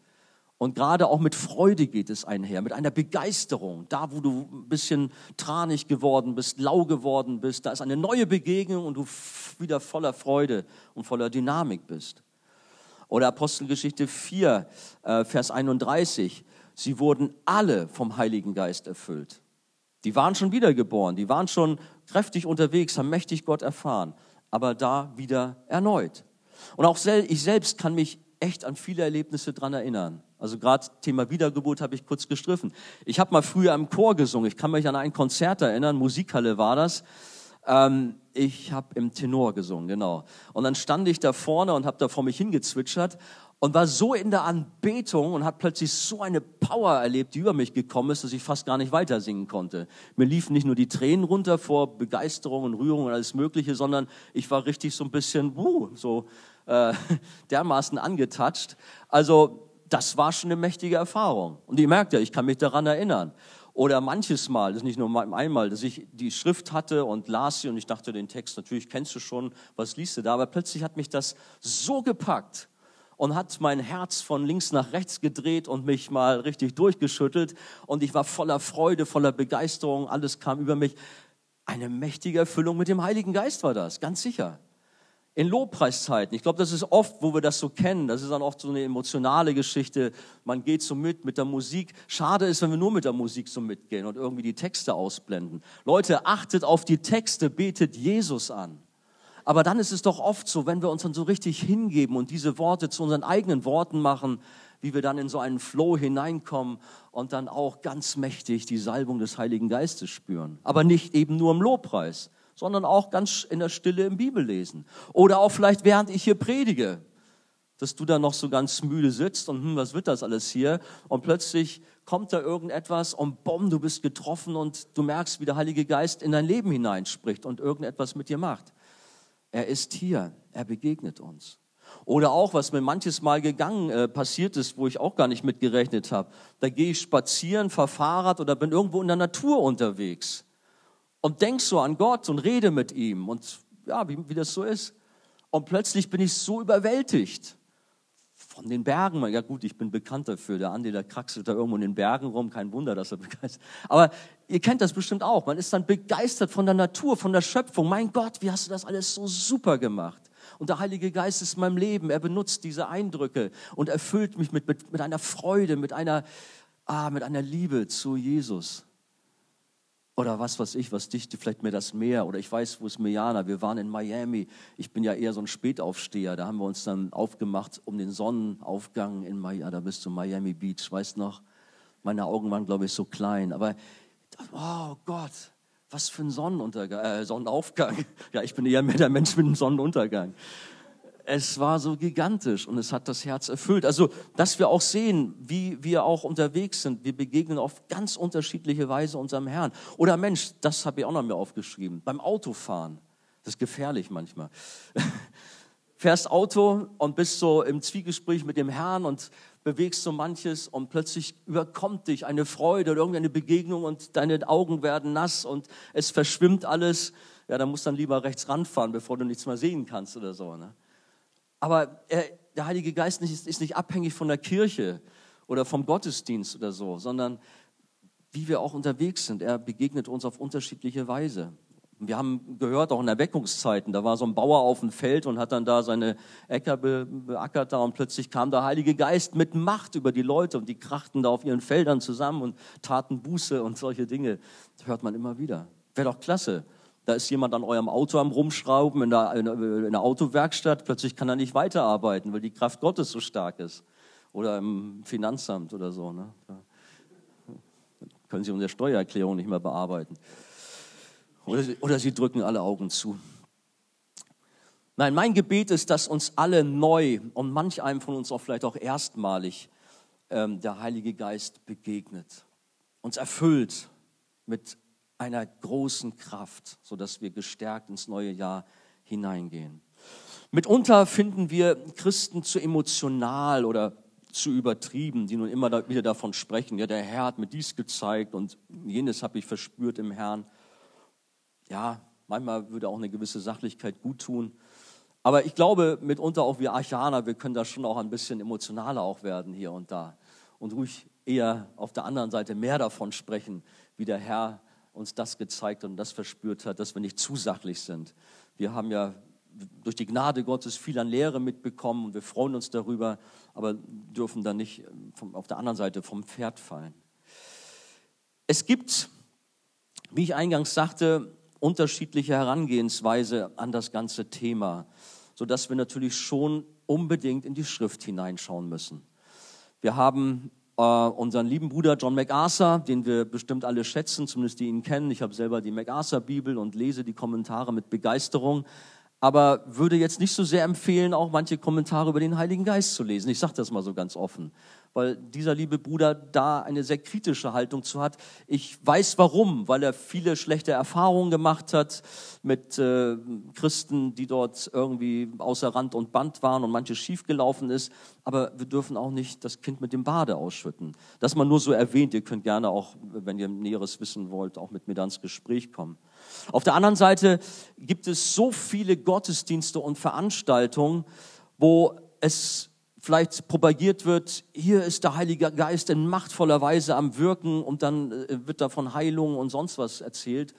Und gerade auch mit Freude geht es einher, mit einer Begeisterung. Da, wo du ein bisschen tranig geworden bist, lau geworden bist, da ist eine neue Begegnung und du wieder voller Freude und voller Dynamik bist. Oder Apostelgeschichte 4, äh, Vers 31. Sie wurden alle vom Heiligen Geist erfüllt. Die waren schon wiedergeboren, die waren schon kräftig unterwegs, haben mächtig Gott erfahren, aber da wieder erneut. Und auch ich selbst kann mich echt an viele Erlebnisse dran erinnern. Also gerade Thema Wiedergeburt habe ich kurz gestriffen. Ich habe mal früher im Chor gesungen. Ich kann mich an ein Konzert erinnern, Musikhalle war das. Ähm, ich habe im Tenor gesungen, genau. Und dann stand ich da vorne und habe da vor mich hingezwitschert und war so in der Anbetung und habe plötzlich so eine Power erlebt, die über mich gekommen ist, dass ich fast gar nicht weiter singen konnte. Mir liefen nicht nur die Tränen runter vor Begeisterung und Rührung und alles Mögliche, sondern ich war richtig so ein bisschen, wuh, so äh, dermaßen angetatscht. Also das war schon eine mächtige Erfahrung. Und ihr merkt ja, ich kann mich daran erinnern. Oder manches Mal, das ist nicht nur einmal, dass ich die Schrift hatte und las sie und ich dachte, den Text natürlich kennst du schon, was liest du da? Aber plötzlich hat mich das so gepackt und hat mein Herz von links nach rechts gedreht und mich mal richtig durchgeschüttelt und ich war voller Freude, voller Begeisterung, alles kam über mich. Eine mächtige Erfüllung mit dem Heiligen Geist war das, ganz sicher in Lobpreiszeiten. Ich glaube, das ist oft, wo wir das so kennen. Das ist dann oft so eine emotionale Geschichte. Man geht so mit mit der Musik. Schade ist, wenn wir nur mit der Musik so mitgehen und irgendwie die Texte ausblenden. Leute, achtet auf die Texte, betet Jesus an. Aber dann ist es doch oft so, wenn wir uns dann so richtig hingeben und diese Worte zu unseren eigenen Worten machen, wie wir dann in so einen Flow hineinkommen und dann auch ganz mächtig die Salbung des Heiligen Geistes spüren. Aber nicht eben nur im Lobpreis, sondern auch ganz in der Stille im Bibellesen. Oder auch vielleicht während ich hier predige, dass du da noch so ganz müde sitzt und hm, was wird das alles hier? Und plötzlich kommt da irgendetwas und bumm, du bist getroffen und du merkst, wie der Heilige Geist in dein Leben hineinspricht und irgendetwas mit dir macht. Er ist hier, er begegnet uns. Oder auch, was mir manches Mal gegangen äh, passiert ist, wo ich auch gar nicht mitgerechnet habe. Da gehe ich spazieren, fahr Fahrrad oder bin irgendwo in der Natur unterwegs und denk so an Gott und rede mit ihm und ja, wie, wie das so ist. Und plötzlich bin ich so überwältigt von den Bergen. Ja gut, ich bin bekannt dafür. Der Andi, der kraxelt da irgendwo in den Bergen rum. Kein Wunder, dass er begeistert ist. Aber ihr kennt das bestimmt auch. Man ist dann begeistert von der Natur, von der Schöpfung. Mein Gott, wie hast du das alles so super gemacht? Und der Heilige Geist ist in meinem Leben. Er benutzt diese Eindrücke und erfüllt mich mit, mit, mit einer Freude, mit einer, ah, mit einer Liebe zu Jesus. Oder was weiß ich, was dichte vielleicht mir das Meer. Oder ich weiß, wo ist Mejana. Wir waren in Miami. Ich bin ja eher so ein Spätaufsteher. Da haben wir uns dann aufgemacht um den Sonnenaufgang in Miami. Da bist du Miami Beach. Weißt noch? Meine Augen waren, glaube ich, so klein. Aber, oh Gott, was für ein Sonnenuntergang, äh, Sonnenaufgang. Ja, ich bin eher mehr der Mensch mit dem Sonnenuntergang es war so gigantisch und es hat das Herz erfüllt. Also, dass wir auch sehen, wie wir auch unterwegs sind. Wir begegnen auf ganz unterschiedliche Weise unserem Herrn. Oder Mensch, das habe ich auch noch mir aufgeschrieben. Beim Autofahren. Das ist gefährlich manchmal. Fährst Auto und bist so im Zwiegespräch mit dem Herrn und bewegst so manches und plötzlich überkommt dich eine Freude oder irgendeine Begegnung und deine Augen werden nass und es verschwimmt alles. Ja, dann musst du dann lieber rechts ranfahren, bevor du nichts mehr sehen kannst oder so. Ne? Aber er, der Heilige Geist ist, ist nicht abhängig von der Kirche oder vom Gottesdienst oder so, sondern wie wir auch unterwegs sind. Er begegnet uns auf unterschiedliche Weise. Wir haben gehört, auch in Erweckungszeiten, da war so ein Bauer auf dem Feld und hat dann da seine Äcker be beackert da und plötzlich kam der Heilige Geist mit Macht über die Leute und die krachten da auf ihren Feldern zusammen und taten Buße und solche Dinge. Das hört man immer wieder. Wäre doch klasse, da ist jemand an eurem Auto am Rumschrauben in der, in der Autowerkstatt, plötzlich kann er nicht weiterarbeiten, weil die Kraft Gottes so stark ist. Oder im Finanzamt oder so. Ne? Da können sie unsere Steuererklärung nicht mehr bearbeiten. Oder sie, oder sie drücken alle Augen zu. Nein, mein Gebet ist, dass uns alle neu und manch einem von uns auch vielleicht auch erstmalig ähm, der Heilige Geist begegnet, uns erfüllt mit einer großen Kraft, sodass wir gestärkt ins neue Jahr hineingehen. Mitunter finden wir Christen zu emotional oder zu übertrieben, die nun immer wieder davon sprechen, ja, der Herr hat mir dies gezeigt und jenes habe ich verspürt im Herrn. Ja, manchmal würde auch eine gewisse Sachlichkeit gut tun. Aber ich glaube, mitunter auch wir Archaner, wir können da schon auch ein bisschen emotionaler auch werden hier und da und ruhig eher auf der anderen Seite mehr davon sprechen, wie der Herr uns das gezeigt und das verspürt hat, dass wir nicht zu sachlich sind. Wir haben ja durch die Gnade Gottes viel an Lehre mitbekommen und wir freuen uns darüber, aber dürfen dann nicht vom, auf der anderen Seite vom Pferd fallen. Es gibt, wie ich eingangs sagte, unterschiedliche Herangehensweise an das ganze Thema, sodass wir natürlich schon unbedingt in die Schrift hineinschauen müssen. Wir haben äh, unseren lieben Bruder John MacArthur, den wir bestimmt alle schätzen, zumindest die ihn kennen. Ich habe selber die MacArthur-Bibel und lese die Kommentare mit Begeisterung aber würde jetzt nicht so sehr empfehlen, auch manche Kommentare über den Heiligen Geist zu lesen. Ich sage das mal so ganz offen, weil dieser liebe Bruder da eine sehr kritische Haltung zu hat. Ich weiß warum, weil er viele schlechte Erfahrungen gemacht hat mit äh, Christen, die dort irgendwie außer Rand und Band waren und manches schiefgelaufen ist. Aber wir dürfen auch nicht das Kind mit dem Bade ausschütten. Das mal nur so erwähnt. Ihr könnt gerne auch, wenn ihr Näheres wissen wollt, auch mit mir dann ins Gespräch kommen. Auf der anderen Seite gibt es so viele Gottesdienste und Veranstaltungen, wo es vielleicht propagiert wird, hier ist der Heilige Geist in machtvoller Weise am Wirken und dann äh, wird da von Heilungen und sonst was erzählt.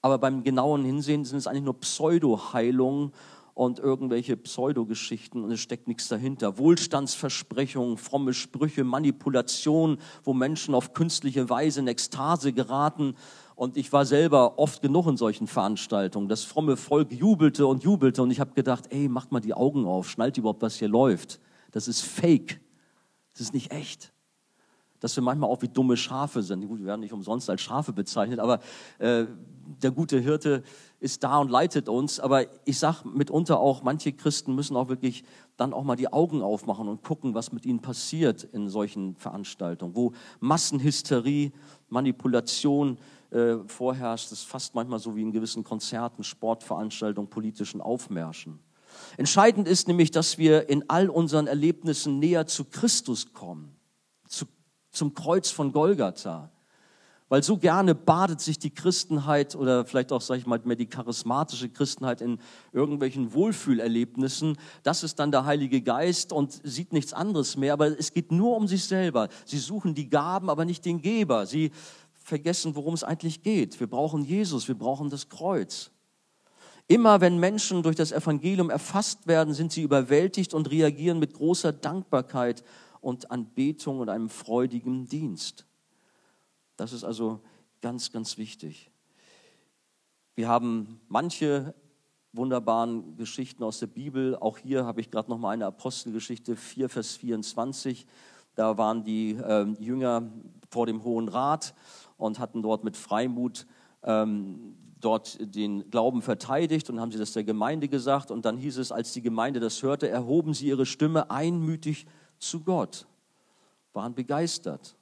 Aber beim genauen Hinsehen sind es eigentlich nur Pseudo-Heilungen und irgendwelche Pseudogeschichten und es steckt nichts dahinter. Wohlstandsversprechungen, fromme Sprüche, Manipulation, wo Menschen auf künstliche Weise in Ekstase geraten und ich war selber oft genug in solchen Veranstaltungen. Das fromme Volk jubelte und jubelte. Und ich habe gedacht, ey, macht mal die Augen auf, schnallt überhaupt, was hier läuft. Das ist fake. Das ist nicht echt. Dass wir manchmal auch wie dumme Schafe sind. Gut, wir werden nicht umsonst als Schafe bezeichnet, aber äh, der gute Hirte ist da und leitet uns. Aber ich sage mitunter auch, manche Christen müssen auch wirklich dann auch mal die Augen aufmachen und gucken, was mit ihnen passiert in solchen Veranstaltungen, wo Massenhysterie, Manipulation, äh, vorherrscht. Ist fast manchmal so wie in gewissen Konzerten, Sportveranstaltungen, politischen Aufmärschen. Entscheidend ist nämlich, dass wir in all unseren Erlebnissen näher zu Christus kommen, zu, zum Kreuz von Golgatha. Weil so gerne badet sich die Christenheit oder vielleicht auch, sage ich mal, mehr die charismatische Christenheit in irgendwelchen Wohlfühlerlebnissen. Das ist dann der Heilige Geist und sieht nichts anderes mehr. Aber es geht nur um sich selber. Sie suchen die Gaben, aber nicht den Geber. Sie vergessen, worum es eigentlich geht. Wir brauchen Jesus, wir brauchen das Kreuz. Immer wenn Menschen durch das Evangelium erfasst werden, sind sie überwältigt und reagieren mit großer Dankbarkeit und Anbetung und einem freudigen Dienst. Das ist also ganz, ganz wichtig. Wir haben manche wunderbaren Geschichten aus der Bibel. Auch hier habe ich gerade noch mal eine Apostelgeschichte 4, Vers 24. Da waren die äh, Jünger vor dem Hohen Rat und hatten dort mit Freimut ähm, dort den Glauben verteidigt und haben sie das der Gemeinde gesagt. Und dann hieß es, als die Gemeinde das hörte, erhoben sie ihre Stimme einmütig zu Gott, waren begeistert.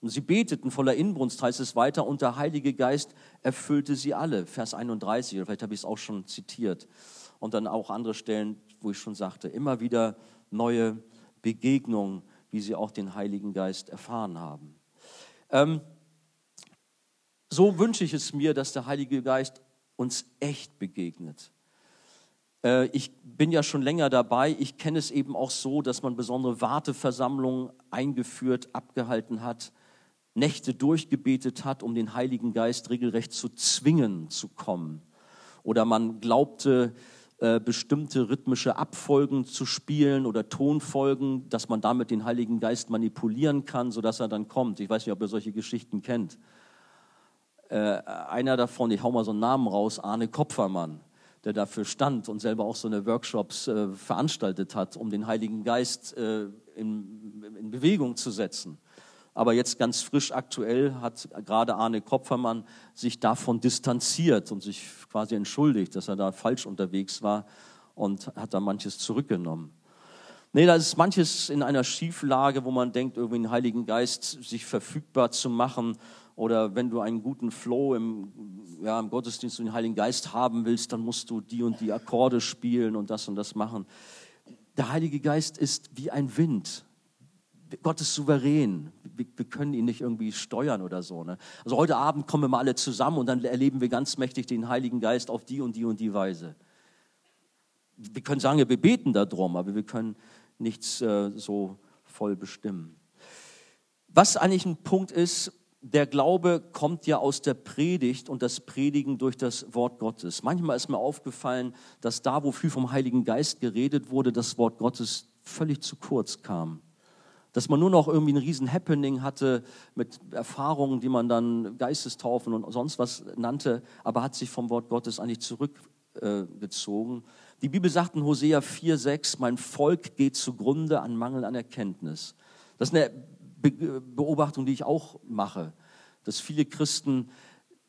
Und sie beteten voller Inbrunst, heißt es weiter, und der Heilige Geist erfüllte sie alle. Vers 31, oder vielleicht habe ich es auch schon zitiert. Und dann auch andere Stellen, wo ich schon sagte, immer wieder neue Begegnungen, wie sie auch den Heiligen Geist erfahren haben. Ähm, so wünsche ich es mir, dass der Heilige Geist uns echt begegnet. Äh, ich bin ja schon länger dabei. Ich kenne es eben auch so, dass man besondere Warteversammlungen eingeführt, abgehalten hat, Nächte durchgebetet hat, um den Heiligen Geist regelrecht zu zwingen zu kommen. Oder man glaubte, äh, bestimmte rhythmische Abfolgen zu spielen oder Tonfolgen, dass man damit den Heiligen Geist manipulieren kann, sodass er dann kommt. Ich weiß nicht, ob ihr solche Geschichten kennt. Äh, einer davon, ich hau mal so einen Namen raus, Arne Kopfermann, der dafür stand und selber auch so eine Workshops äh, veranstaltet hat, um den Heiligen Geist äh, in, in Bewegung zu setzen. Aber jetzt ganz frisch aktuell hat gerade Arne Kopfermann sich davon distanziert und sich quasi entschuldigt, dass er da falsch unterwegs war und hat da manches zurückgenommen. Nee, da ist manches in einer Schieflage, wo man denkt, irgendwie den Heiligen Geist sich verfügbar zu machen. Oder wenn du einen guten Flow im, ja, im Gottesdienst und den Heiligen Geist haben willst, dann musst du die und die Akkorde spielen und das und das machen. Der Heilige Geist ist wie ein Wind. Gott ist souverän. Wir, wir können ihn nicht irgendwie steuern oder so. Ne? Also heute Abend kommen wir mal alle zusammen und dann erleben wir ganz mächtig den Heiligen Geist auf die und die und die Weise. Wir können sagen, wir beten darum, aber wir können nichts äh, so voll bestimmen. Was eigentlich ein Punkt ist, der Glaube kommt ja aus der Predigt und das Predigen durch das Wort Gottes. Manchmal ist mir aufgefallen, dass da, wo viel vom Heiligen Geist geredet wurde, das Wort Gottes völlig zu kurz kam. Dass man nur noch irgendwie ein riesen Happening hatte mit Erfahrungen, die man dann Geistestaufen und sonst was nannte, aber hat sich vom Wort Gottes eigentlich zurückgezogen. Äh, Die Bibel sagt in Hosea 4,6, mein Volk geht zugrunde an Mangel an Erkenntnis. Das ist eine Beobachtung, die ich auch mache, dass viele Christen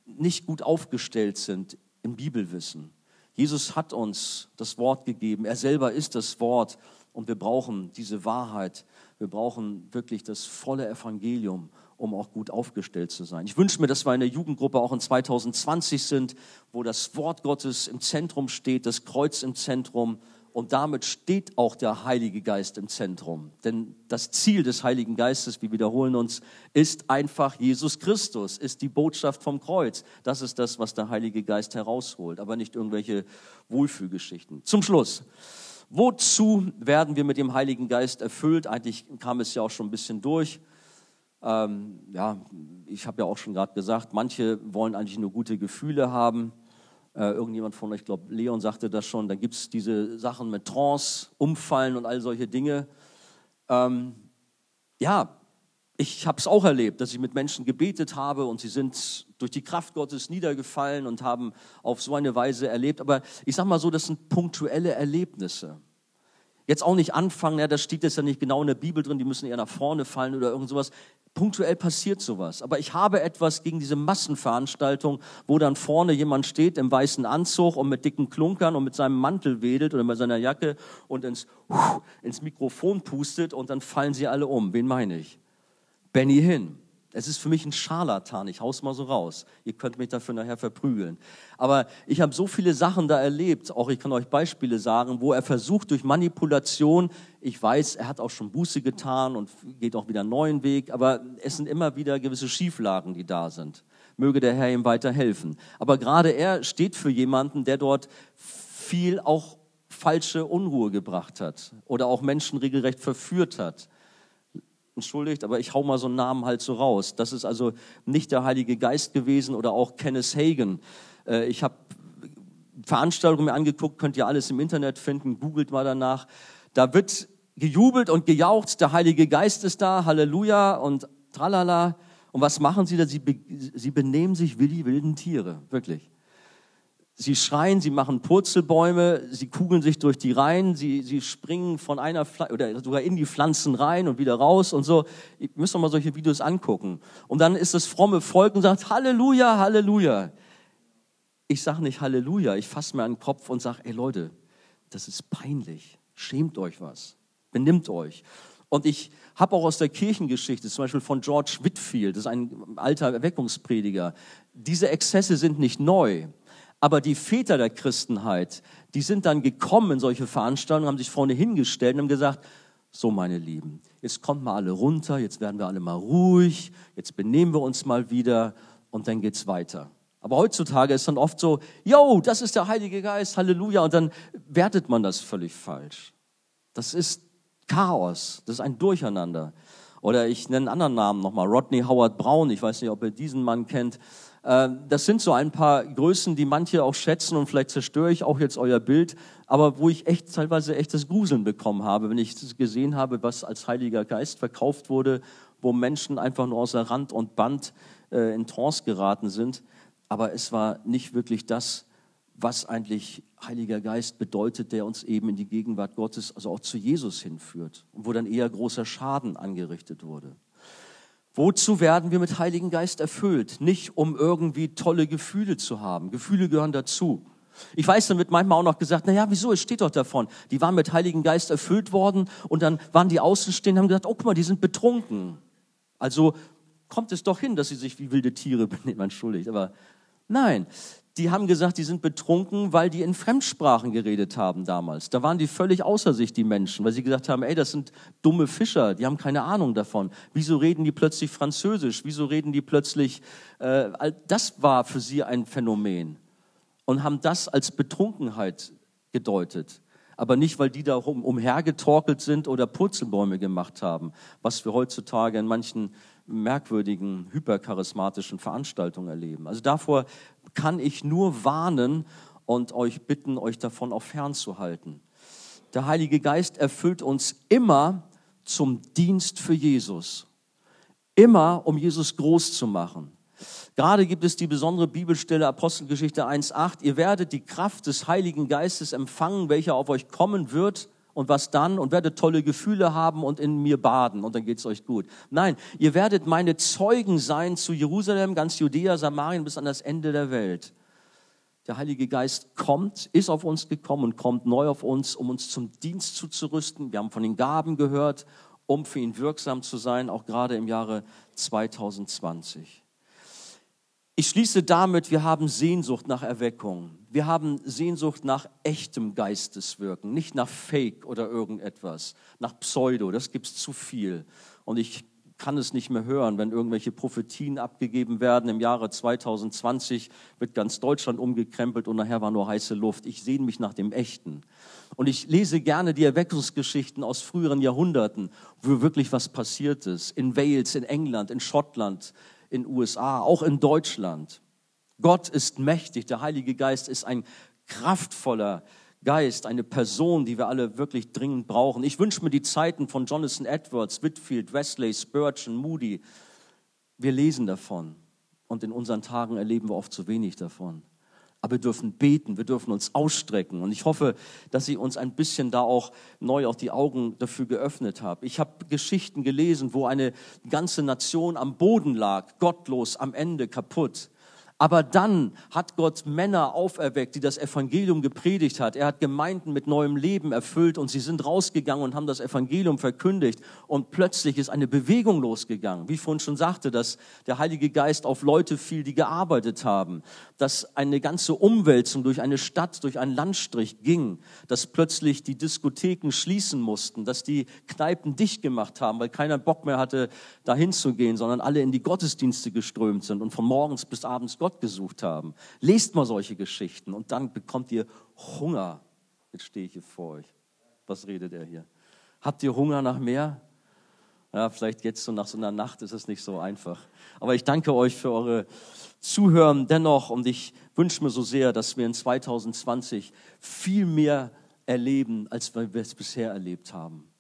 nicht gut aufgestellt sind im Bibelwissen. Jesus hat uns das Wort gegeben. Er selber ist das Wort und wir brauchen diese Wahrheit. Wir brauchen wirklich das volle Evangelium, um auch gut aufgestellt zu sein. Ich wünsche mir, dass wir in der Jugendgruppe auch in 2020 sind, wo das Wort Gottes im Zentrum steht, das Kreuz im Zentrum und damit steht auch der Heilige Geist im Zentrum. Denn das Ziel des Heiligen Geistes, wir wiederholen uns, ist einfach Jesus Christus, ist die Botschaft vom Kreuz. Das ist das, was der Heilige Geist herausholt, aber nicht irgendwelche Wohlfühlgeschichten. Zum Schluss. Wozu werden wir mit dem Heiligen Geist erfüllt? Eigentlich kam es ja auch schon ein bisschen durch. Ähm, ja, ich habe ja auch schon gerade gesagt, manche wollen eigentlich nur gute Gefühle haben. Äh, irgendjemand von euch, ich glaube, Leon sagte das schon, da gibt es diese Sachen mit Trance, Umfallen und all solche Dinge. Ähm, ja, ich habe es auch erlebt, dass ich mit Menschen gebetet habe und sie sind durch die Kraft Gottes niedergefallen und haben auf so eine Weise erlebt. Aber ich sage mal so, das sind punktuelle Erlebnisse. Jetzt auch nicht anfangen, ja, das steht jetzt ja nicht genau in der Bibel drin, die müssen eher nach vorne fallen oder irgend sowas punktuell passiert sowas. Aber ich habe etwas gegen diese Massenveranstaltung, wo dann vorne jemand steht im weißen Anzug und mit dicken Klunkern und mit seinem Mantel wedelt oder mit seiner Jacke und ins, ins Mikrofon pustet und dann fallen sie alle um. Wen meine ich? Benny Hinn. Es ist für mich ein Scharlatan, ich hau's mal so raus. Ihr könnt mich dafür nachher verprügeln. Aber ich habe so viele Sachen da erlebt, auch ich kann euch Beispiele sagen, wo er versucht durch Manipulation, ich weiß, er hat auch schon Buße getan und geht auch wieder einen neuen Weg, aber es sind immer wieder gewisse Schieflagen, die da sind. Möge der Herr ihm weiter helfen. Aber gerade er steht für jemanden, der dort viel auch falsche Unruhe gebracht hat oder auch Menschen regelrecht verführt hat entschuldigt, aber ich hau mal so einen Namen halt so raus. Das ist also nicht der Heilige Geist gewesen oder auch Kenneth Hagen. Äh, ich habe Veranstaltungen mir angeguckt, könnt ihr alles im Internet finden, googelt mal danach. Da wird gejubelt und gejaucht, der Heilige Geist ist da, Halleluja und tralala. Und was machen sie da? Sie, sie benehmen sich wie die wilden Tiere, wirklich. Sie schreien, sie machen Purzelbäume, sie kugeln sich durch die Reihen, sie, sie springen von einer Pfl oder sogar in die Pflanzen rein und wieder raus und so. Ihr müsst doch mal solche Videos angucken. Und dann ist das fromme Volk und sagt Halleluja, Halleluja. Ich sage nicht Halleluja, ich fasse mir an den Kopf und sage, ey Leute, das ist peinlich. Schämt euch was. Benimmt euch. Und ich habe auch aus der Kirchengeschichte, zum Beispiel von George Whitfield, das ist ein alter Erweckungsprediger, diese Exzesse sind nicht neu. Aber die Väter der Christenheit, die sind dann gekommen in solche Veranstaltungen, haben sich vorne hingestellt und haben gesagt, so meine Lieben, jetzt kommt mal alle runter, jetzt werden wir alle mal ruhig, jetzt benehmen wir uns mal wieder und dann geht's weiter. Aber heutzutage ist dann oft so, yo, das ist der Heilige Geist, Halleluja, und dann wertet man das völlig falsch. Das ist Chaos, das ist ein Durcheinander. Oder ich nenne einen anderen Namen nochmal, Rodney Howard Brown, ich weiß nicht, ob ihr diesen Mann kennt, das sind so ein paar Größen, die manche auch schätzen und vielleicht zerstöre ich auch jetzt euer Bild, aber wo ich echt teilweise echt das Gruseln bekommen habe, wenn ich gesehen habe, was als Heiliger Geist verkauft wurde, wo Menschen einfach nur außer Rand und Band äh, in Trance geraten sind. Aber es war nicht wirklich das, was eigentlich Heiliger Geist bedeutet, der uns eben in die Gegenwart Gottes, also auch zu Jesus hinführt wo dann eher großer Schaden angerichtet wurde. Wozu werden wir mit Heiligen Geist erfüllt? Nicht um irgendwie tolle Gefühle zu haben. Gefühle gehören dazu. Ich weiß, dann wird manchmal auch noch gesagt, na ja, wieso, es steht doch davon. Die waren mit Heiligen Geist erfüllt worden und dann waren die Außenstehenden und haben gesagt, oh guck mal, die sind betrunken. Also kommt es doch hin, dass sie sich wie wilde Tiere benehmen, entschuldigt. Aber nein, die haben gesagt, die sind betrunken, weil die in Fremdsprachen geredet haben damals. Da waren die völlig außer sich, die Menschen, weil sie gesagt haben, ey, das sind dumme Fischer, die haben keine Ahnung davon. Wieso reden die plötzlich Französisch? Wieso reden die plötzlich, äh, das war für sie ein Phänomen und haben das als Betrunkenheit gedeutet. Aber nicht, weil die da umhergetorkelt sind oder Purzelbäume gemacht haben, was wir heutzutage in manchen merkwürdigen, hypercharismatischen Veranstaltungen erleben. Also davor kann ich nur warnen und euch bitten, euch davon auch fernzuhalten. Der Heilige Geist erfüllt uns immer zum Dienst für Jesus. Immer, um Jesus groß zu machen. Gerade gibt es die besondere Bibelstelle Apostelgeschichte 1.8. Ihr werdet die Kraft des Heiligen Geistes empfangen, welcher auf euch kommen wird. Und was dann? Und werdet tolle Gefühle haben und in mir baden und dann geht's euch gut. Nein, ihr werdet meine Zeugen sein zu Jerusalem, ganz Judäa, Samarien bis an das Ende der Welt. Der Heilige Geist kommt, ist auf uns gekommen und kommt neu auf uns, um uns zum Dienst zuzurüsten. Wir haben von den Gaben gehört, um für ihn wirksam zu sein, auch gerade im Jahre 2020. Ich schließe damit, wir haben Sehnsucht nach Erweckung. Wir haben Sehnsucht nach echtem Geisteswirken, nicht nach Fake oder irgendetwas, nach Pseudo, das gibt es zu viel. Und ich kann es nicht mehr hören, wenn irgendwelche Prophetien abgegeben werden. Im Jahre 2020 wird ganz Deutschland umgekrempelt und nachher war nur heiße Luft. Ich sehne mich nach dem Echten. Und ich lese gerne die Erweckungsgeschichten aus früheren Jahrhunderten, wo wirklich was passiert ist. In Wales, in England, in Schottland, in USA, auch in Deutschland. Gott ist mächtig, der Heilige Geist ist ein kraftvoller Geist, eine Person, die wir alle wirklich dringend brauchen. Ich wünsche mir die Zeiten von Jonathan Edwards, Whitfield, Wesley, Spurgeon, Moody. Wir lesen davon und in unseren Tagen erleben wir oft zu wenig davon. Aber wir dürfen beten, wir dürfen uns ausstrecken. Und ich hoffe, dass ich uns ein bisschen da auch neu auch die Augen dafür geöffnet habe. Ich habe Geschichten gelesen, wo eine ganze Nation am Boden lag, gottlos, am Ende kaputt. Aber dann hat Gott Männer auferweckt, die das Evangelium gepredigt hat. Er hat Gemeinden mit neuem Leben erfüllt und sie sind rausgegangen und haben das Evangelium verkündigt. Und plötzlich ist eine Bewegung losgegangen. Wie ich vorhin schon sagte, dass der Heilige Geist auf Leute fiel, die gearbeitet haben. Dass eine ganze Umwälzung durch eine Stadt, durch einen Landstrich ging. Dass plötzlich die Diskotheken schließen mussten. Dass die Kneipen dicht gemacht haben, weil keiner Bock mehr hatte, dahin zu gehen, sondern alle in die Gottesdienste geströmt sind und von morgens bis abends Gott gesucht haben. Lest mal solche Geschichten und dann bekommt ihr Hunger. Jetzt stehe ich hier vor euch. Was redet er hier? Habt ihr Hunger nach mehr? Ja, vielleicht jetzt so nach so einer Nacht ist es nicht so einfach. Aber ich danke euch für eure Zuhören dennoch und ich wünsche mir so sehr, dass wir in 2020 viel mehr erleben, als wir es bisher erlebt haben.